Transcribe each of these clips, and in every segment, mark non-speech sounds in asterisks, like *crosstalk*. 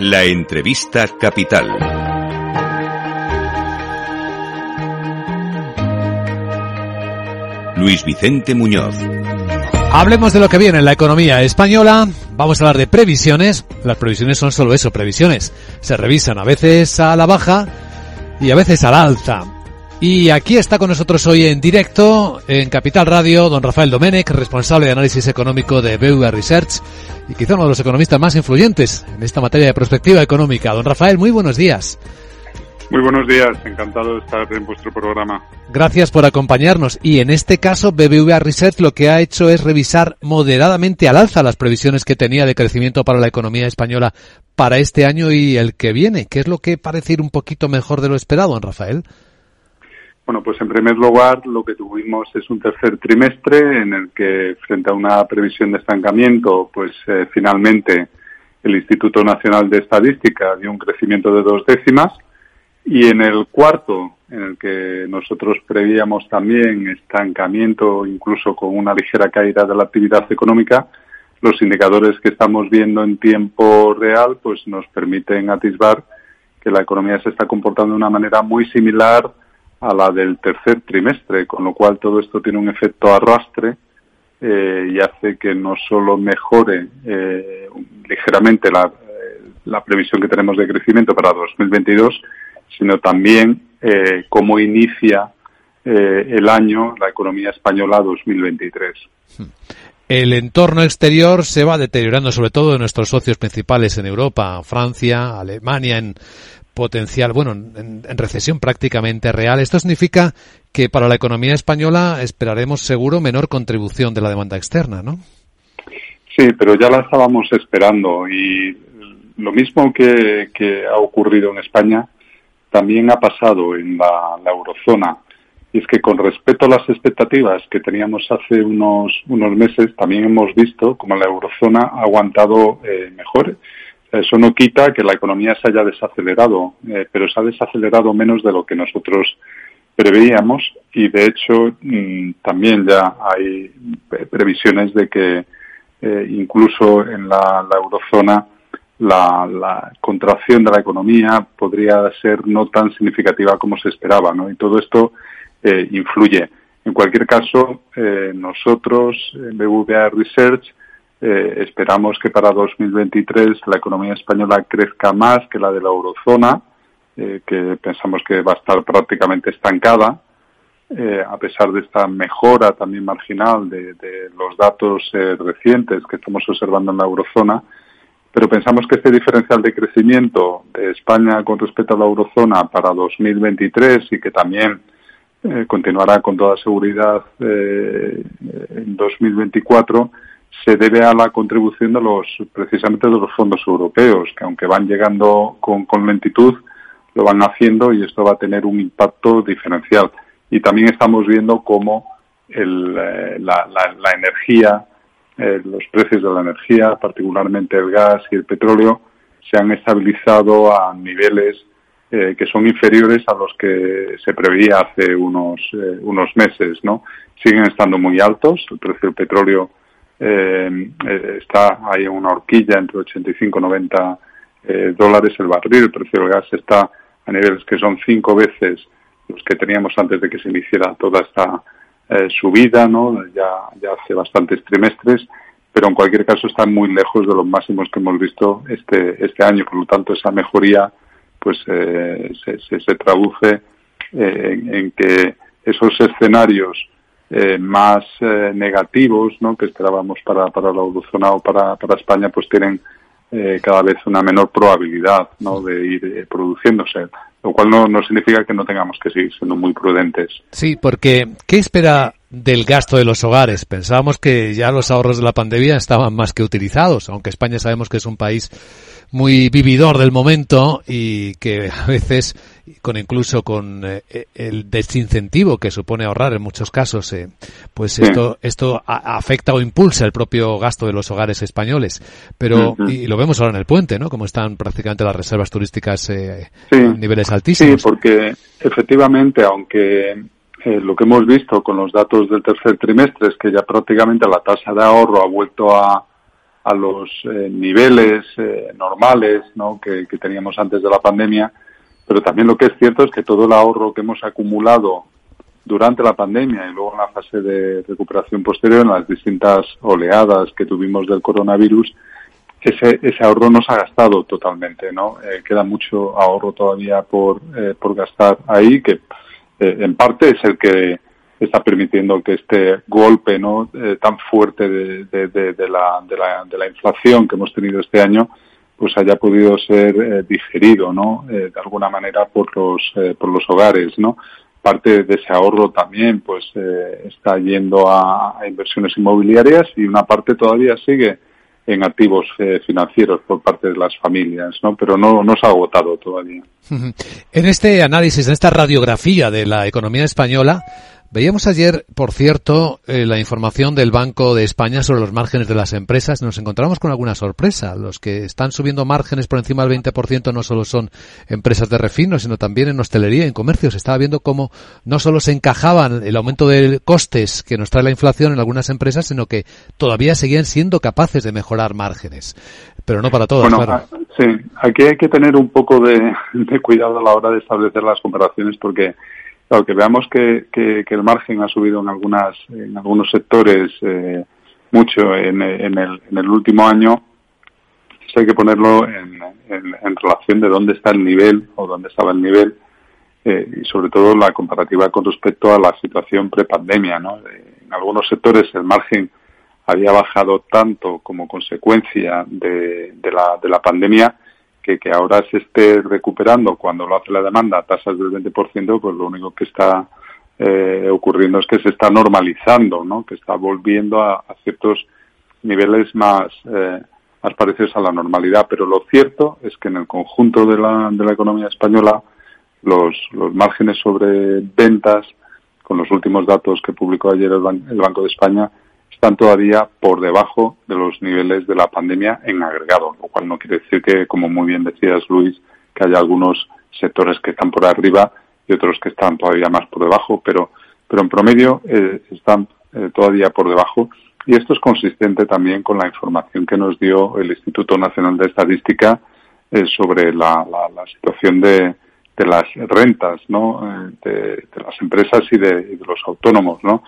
La entrevista capital. Luis Vicente Muñoz. Hablemos de lo que viene en la economía española. Vamos a hablar de previsiones. Las previsiones son solo eso, previsiones. Se revisan a veces a la baja y a veces a la alta. Y aquí está con nosotros hoy en directo, en Capital Radio, don Rafael Domenech, responsable de análisis económico de BVA Research y quizá uno de los economistas más influyentes en esta materia de perspectiva económica. Don Rafael, muy buenos días. Muy buenos días, encantado de estar en vuestro programa. Gracias por acompañarnos. Y en este caso, BBVA Research lo que ha hecho es revisar moderadamente al alza las previsiones que tenía de crecimiento para la economía española para este año y el que viene. ¿Qué es lo que parece ir un poquito mejor de lo esperado, don Rafael? Bueno, pues en primer lugar lo que tuvimos es un tercer trimestre en el que frente a una previsión de estancamiento, pues eh, finalmente el Instituto Nacional de Estadística dio un crecimiento de dos décimas y en el cuarto, en el que nosotros prevíamos también estancamiento, incluso con una ligera caída de la actividad económica, los indicadores que estamos viendo en tiempo real pues nos permiten atisbar que la economía se está comportando de una manera muy similar a la del tercer trimestre, con lo cual todo esto tiene un efecto arrastre eh, y hace que no solo mejore eh, ligeramente la, eh, la, previsión que tenemos de crecimiento para 2022, sino también eh, cómo inicia el año la economía española 2023. El entorno exterior se va deteriorando, sobre todo en nuestros socios principales en Europa, Francia, Alemania, en potencial, bueno, en, recesión prácticamente real. Esto significa que para la economía española esperaremos seguro menor contribución de la demanda externa, ¿no? Sí, pero ya la estábamos esperando y lo mismo que, ha ocurrido en España también ha pasado en la, eurozona. Y es que con respecto a las expectativas que teníamos hace unos, unos meses, también hemos visto como la eurozona ha aguantado eh, mejor eso no quita que la economía se haya desacelerado, eh, pero se ha desacelerado menos de lo que nosotros preveíamos y de hecho mm, también ya hay previsiones de que eh, incluso en la, eurozona la, contracción de la economía podría ser no tan significativa como se esperaba, ¿no? Y todo esto eh, influye. En cualquier caso, nosotros en BVA Research eh, esperamos que para 2023 la economía española crezca más que la de la eurozona, eh, que pensamos que va a estar prácticamente estancada, eh, a pesar de esta mejora también marginal de, los datos recientes que estamos observando en la eurozona. Pero pensamos que este diferencial de crecimiento de España con respecto a la eurozona para 2023 y que también continuará con toda seguridad en 2024 se debe a la contribución de los precisamente de los fondos europeos, que aunque van llegando con, lentitud, lo van haciendo y esto va a tener un impacto diferencial. Y también estamos viendo cómo el, eh, la, la, energía, eh, los precios de la energía, particularmente el gas y el petróleo, se han estabilizado a niveles eh, que son inferiores a los que se preveía hace unos, unos meses, ¿no? Siguen estando muy altos, el precio del petróleo eh, eh, está en una horquilla entre 85 y 90 eh, dólares el barril. El precio del gas está a niveles que son cinco veces los que teníamos antes de que se iniciara toda esta eh, subida, ¿no? Ya, ya hace bastantes trimestres, pero en cualquier caso está muy lejos de los máximos que hemos visto este, este año. Por lo tanto, esa mejoría pues se, se, se, traduce en que esos escenarios eh, más eh, negativos ¿no? que esperábamos para, para la eurozona o para, para España, pues tienen eh, cada vez una menor probabilidad ¿no? de ir produciéndose, lo cual no, no significa que no tengamos que seguir siendo muy prudentes. Sí, porque ¿qué espera del gasto de los hogares? Pensábamos que ya los ahorros de la pandemia estaban más que utilizados, aunque España sabemos que es un país muy vividor del momento y que a veces con incluso con eh, el desincentivo que supone ahorrar en muchos casos eh, pues esto esto afecta o impulsa el propio gasto de los hogares españoles. Pero y lo vemos ahora en el puente no como están prácticamente las reservas turísticas eh, a niveles altísimos. Sí porque efectivamente aunque lo que hemos visto con los datos del tercer trimestre es que ya prácticamente la tasa de ahorro ha vuelto a, a los eh, niveles eh, normales ¿no? que, teníamos antes de la pandemia, pero también lo que es cierto es que todo el ahorro que hemos acumulado durante la pandemia y luego en la fase de recuperación posterior, en las distintas oleadas que tuvimos del coronavirus, ese, ese ahorro no se ha gastado totalmente, ¿no? Eh, queda mucho ahorro todavía por, por gastar ahí, que en parte es el que está permitiendo que este golpe no eh, tan fuerte de, de, la, de, la, inflación que hemos tenido este año pues haya podido ser eh, digerido no eh, de alguna manera por los por los hogares no parte de ese ahorro también pues está yendo a, inversiones inmobiliarias y una parte todavía sigue en activos financieros por parte de las familias, ¿no? Pero no, no se ha agotado todavía. *laughs* En este análisis, en esta radiografía de la economía española, Veíamos ayer, por cierto, eh, la información del Banco de España sobre los márgenes de las empresas. Nos encontramos con alguna sorpresa. Los que están subiendo márgenes por encima del 20% no solo son empresas de refino, sino también en hostelería en comercio. Se estaba viendo cómo no solo se encajaban el aumento de costes que nos trae la inflación en algunas empresas, sino que todavía seguían siendo capaces de mejorar márgenes. Pero no para todas, bueno, claro. Sí, aquí hay que tener un poco de cuidado a la hora de establecer las comparaciones porque Claro, que veamos que, que, el margen ha subido en algunas en algunos sectores eh, mucho en, en, el, en el último año, hay que ponerlo en, en, relación de dónde está el nivel o dónde estaba el nivel eh, y sobre todo la comparativa con respecto a la situación prepandemia. ¿no? En algunos sectores el margen había bajado tanto como consecuencia de, de, la, de la pandemia que, ahora se esté recuperando cuando lo hace la demanda a tasas del 20%, pues lo único que está eh, ocurriendo es que se está normalizando, ¿no? que está volviendo a, ciertos niveles más, eh, más parecidos a la normalidad. Pero lo cierto es que en el conjunto de la, de la economía española los, los márgenes sobre ventas, con los últimos datos que publicó ayer el Banco de España, están todavía por debajo de los niveles de la pandemia en agregado, lo cual no quiere decir que, como muy bien decías Luis, que haya algunos sectores que están por arriba y otros que están todavía más por debajo, pero, pero en promedio eh, están eh, todavía por debajo. Y esto es consistente también con la información que nos dio el Instituto Nacional de Estadística eh, sobre la, la, situación de, las rentas, ¿no? De, de, las empresas y de, de los autónomos, ¿no?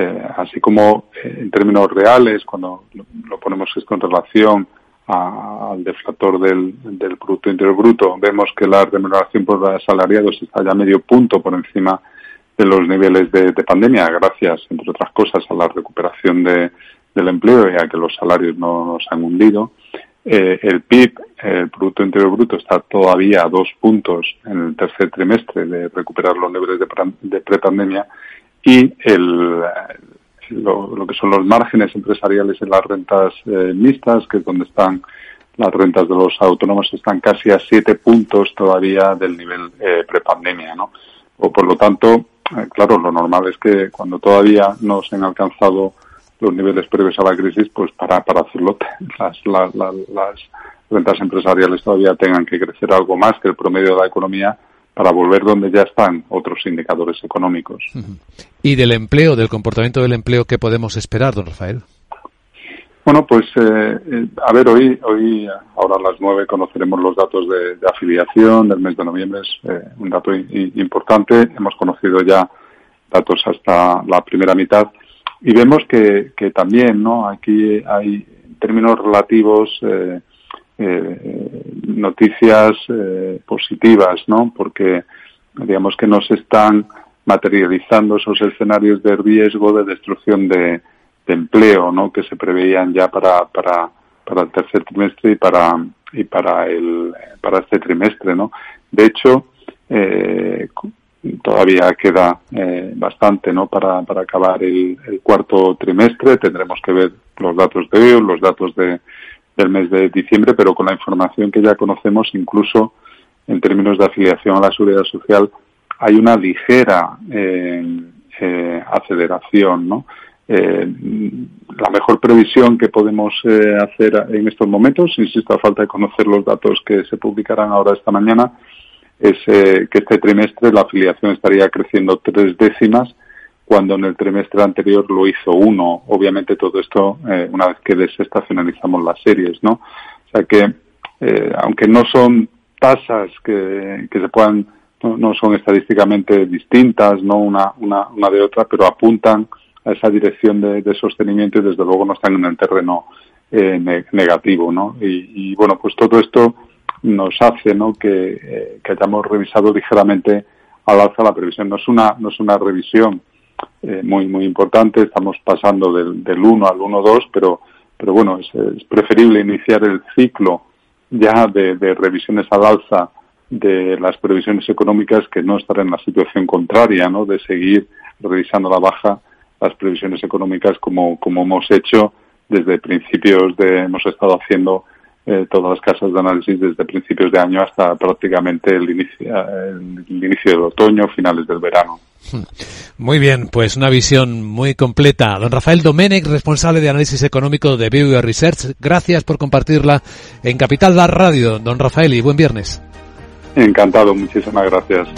Eh, así como eh, en términos reales, cuando lo, ponemos esto en relación al deflator del, del Producto Interior Bruto, vemos que la remuneración por asalariados está ya medio punto por encima de los niveles de, pandemia, gracias, entre otras cosas, a la recuperación de, del empleo y a que los salarios no nos han hundido. Eh, el PIB, el Producto Interior Bruto, está todavía a dos puntos en el tercer trimestre de recuperar los niveles de, de prepandemia y el, lo, que son los márgenes empresariales en las rentas eh, mixtas, que es donde están las rentas de los autónomos, están casi a siete puntos todavía del nivel eh, prepandemia, ¿no? O por lo tanto, eh, claro, lo normal es que cuando todavía no se han alcanzado los niveles previos a la crisis, pues para, para hacerlo *laughs* las, las, las rentas empresariales todavía tengan que crecer algo más que el promedio de la economía para volver donde ya están otros indicadores económicos. ¿Y del empleo, del comportamiento del empleo, qué podemos esperar, don Rafael? Bueno, pues eh, eh, a ver, hoy, hoy ahora a las nueve conoceremos los datos de, afiliación del mes de noviembre, es eh, un dato importante. Hemos conocido ya datos hasta la primera mitad y vemos que, que también, ¿no? Aquí hay términos relativos eh, noticias eh, positivas, ¿no? Porque digamos que nos están materializando esos escenarios de riesgo de destrucción de, empleo, ¿no? Que se preveían ya para, para, para el tercer trimestre y para y para el para este trimestre, ¿no? De hecho, eh, todavía queda eh, bastante, ¿no? Para, para acabar el, el, cuarto trimestre tendremos que ver los datos de hoy, los datos de del mes de diciembre, pero con la información que ya conocemos, incluso en términos de afiliación a la seguridad social, hay una ligera eh, eh, aceleración. Eh, la mejor previsión que podemos hacer en estos momentos, insisto, a falta de conocer los datos que se publicarán ahora esta mañana, es que este trimestre la afiliación estaría creciendo tres décimas cuando en el trimestre anterior lo hizo uno. Obviamente todo esto eh, una vez que desestacionalizamos las series, ¿no? O sea que, eh, aunque no son tasas que, que se puedan, no, son estadísticamente distintas, ¿no? Una, una, una de otra, pero apuntan a esa dirección de, de sostenimiento y desde luego no están en el terreno eh, negativo, ¿no? Y, y, bueno, pues todo esto nos hace, ¿no? Que, eh, que hayamos revisado ligeramente al alza la previsión. No es una, no es una revisión eh, muy, muy importante. Estamos pasando del, del 1 al 1-2, pero, pero bueno, es, preferible iniciar el ciclo ya de, de, revisiones al alza de las previsiones económicas que no estar en la situación contraria, ¿no? De seguir revisando la baja las previsiones económicas como, como hemos hecho desde principios de, hemos estado haciendo eh, todas las casas de análisis desde principios de año hasta prácticamente el inicio, el inicio del otoño, finales del verano. Muy bien, pues una visión muy completa. Don Rafael Domenech, responsable de análisis económico de BioWare Research, gracias por compartirla en Capital La Radio. Don Rafael, y buen viernes. Encantado, muchísimas gracias.